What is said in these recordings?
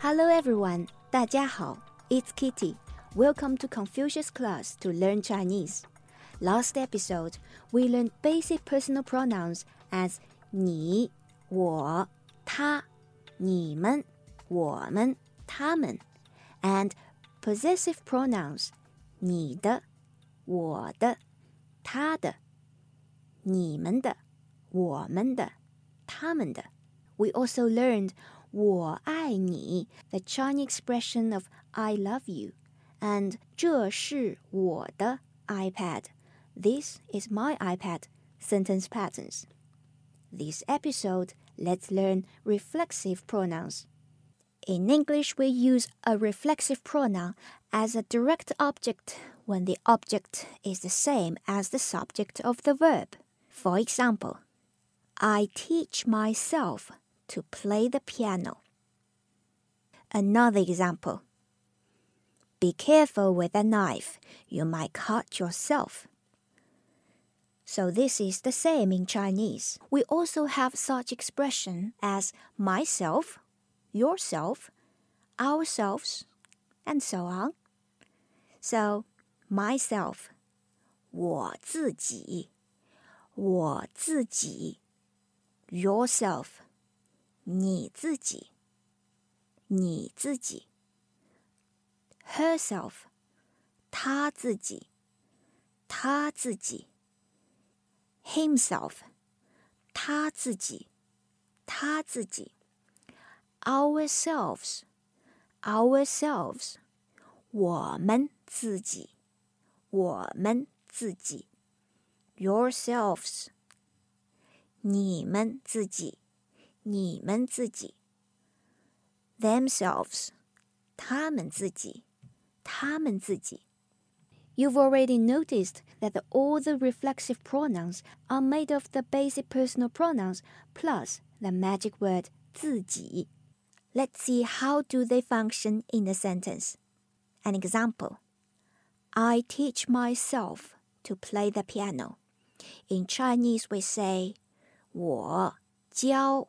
Hello everyone, 大家好. It's Kitty. Welcome to Confucius class to learn Chinese. Last episode, we learned basic personal pronouns as 你、我、他、你们、我们、他们 and possessive pronouns 你的、我的、他的、你们的、我们的、他们的。We also learned 我爱你 the Chinese expression of I love you, and 这是我的 iPad. This is my iPad sentence patterns. This episode, let's learn reflexive pronouns. In English, we use a reflexive pronoun as a direct object when the object is the same as the subject of the verb. For example, I teach myself to play the piano. Another example. Be careful with a knife, you might cut yourself. So this is the same in Chinese. We also have such expression as myself, yourself, ourselves, and so on. So myself, 我自己,我自己 yourself 你自己，你自己；herself，他自己，他自己；himself，他自己，他自己；ourselves，ourselves，我们自己，我们自己；yourselves，你们自己。你们自己，themselves，他们自己，他们自己。You've already noticed that all the reflexive pronouns are made of the basic personal pronouns plus the magic word 自己. Let's see how do they function in a sentence. An example. I teach myself to play the piano. In Chinese we say 我教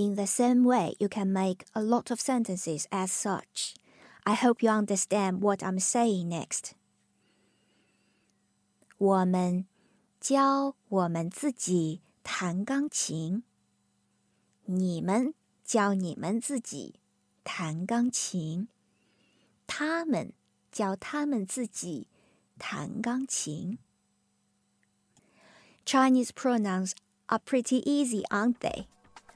in the same way, you can make a lot of sentences as such. I hope you understand what I'm saying next. 我们教我们自己弹钢琴。你们教你们自己弹钢琴。他们教他们自己弹钢琴。Chinese pronouns are pretty easy, aren't they?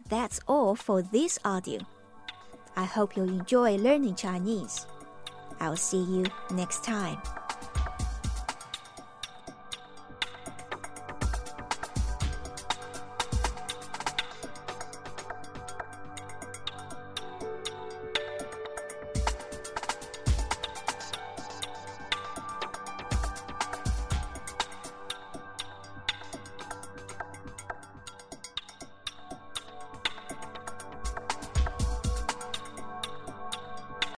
That's all for this audio. I hope you enjoy learning Chinese. I'll see you next time.